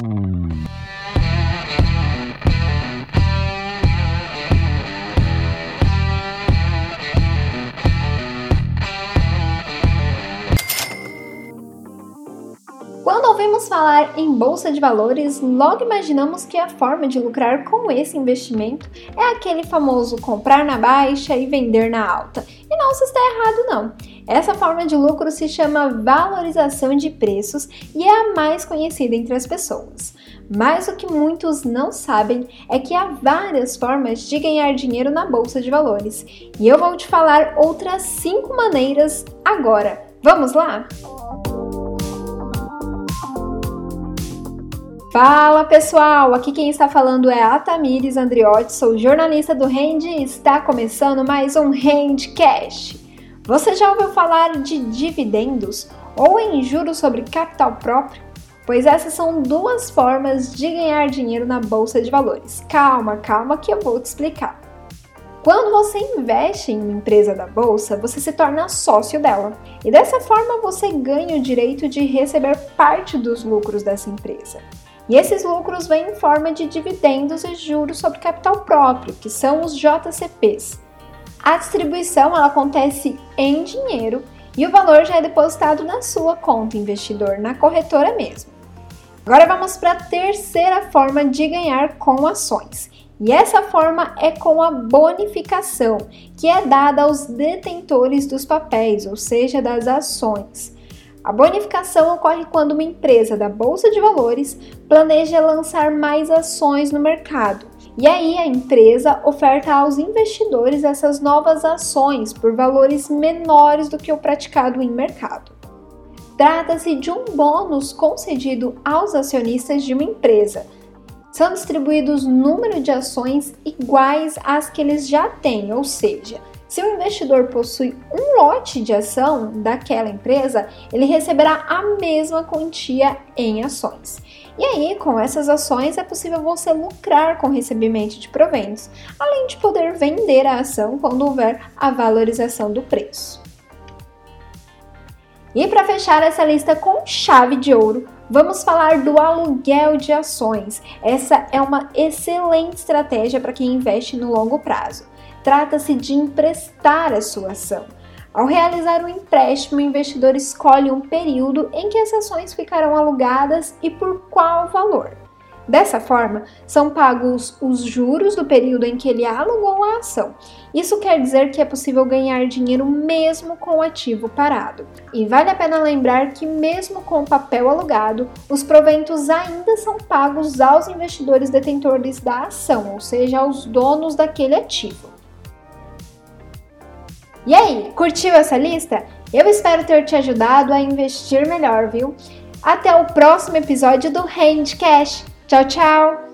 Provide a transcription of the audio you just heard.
Quando ouvimos falar em bolsa de valores, logo imaginamos que a forma de lucrar com esse investimento é aquele famoso comprar na baixa e vender na alta. E não se está errado não. Essa forma de lucro se chama valorização de preços e é a mais conhecida entre as pessoas. Mas o que muitos não sabem é que há várias formas de ganhar dinheiro na bolsa de valores. E eu vou te falar outras 5 maneiras agora. Vamos lá? Fala pessoal, aqui quem está falando é a Tamires Andriotti, sou jornalista do Rend e está começando mais um Rendcast. Você já ouviu falar de dividendos ou em juros sobre capital próprio? Pois essas são duas formas de ganhar dinheiro na bolsa de valores. Calma, calma que eu vou te explicar. Quando você investe em uma empresa da bolsa, você se torna sócio dela. E dessa forma você ganha o direito de receber parte dos lucros dessa empresa. E esses lucros vêm em forma de dividendos e juros sobre capital próprio, que são os JCPs. A distribuição ela acontece em dinheiro e o valor já é depositado na sua conta investidor, na corretora mesmo. Agora vamos para a terceira forma de ganhar com ações. E essa forma é com a bonificação, que é dada aos detentores dos papéis, ou seja, das ações. A bonificação ocorre quando uma empresa da bolsa de valores planeja lançar mais ações no mercado. E aí a empresa oferta aos investidores essas novas ações por valores menores do que o praticado em mercado. Trata-se de um bônus concedido aos acionistas de uma empresa. São distribuídos número de ações iguais às que eles já têm, ou seja, se o investidor possui um lote de ação daquela empresa, ele receberá a mesma quantia em ações. E aí, com essas ações, é possível você lucrar com o recebimento de proventos, além de poder vender a ação quando houver a valorização do preço. E para fechar essa lista com chave de ouro, vamos falar do aluguel de ações. Essa é uma excelente estratégia para quem investe no longo prazo. Trata-se de emprestar a sua ação. Ao realizar o um empréstimo, o investidor escolhe um período em que as ações ficarão alugadas e por qual valor. Dessa forma, são pagos os juros do período em que ele alugou a ação. Isso quer dizer que é possível ganhar dinheiro mesmo com o ativo parado. E vale a pena lembrar que, mesmo com o papel alugado, os proventos ainda são pagos aos investidores detentores da ação, ou seja, aos donos daquele ativo. E aí, curtiu essa lista? Eu espero ter te ajudado a investir melhor, viu? Até o próximo episódio do Handcash. Tchau, tchau!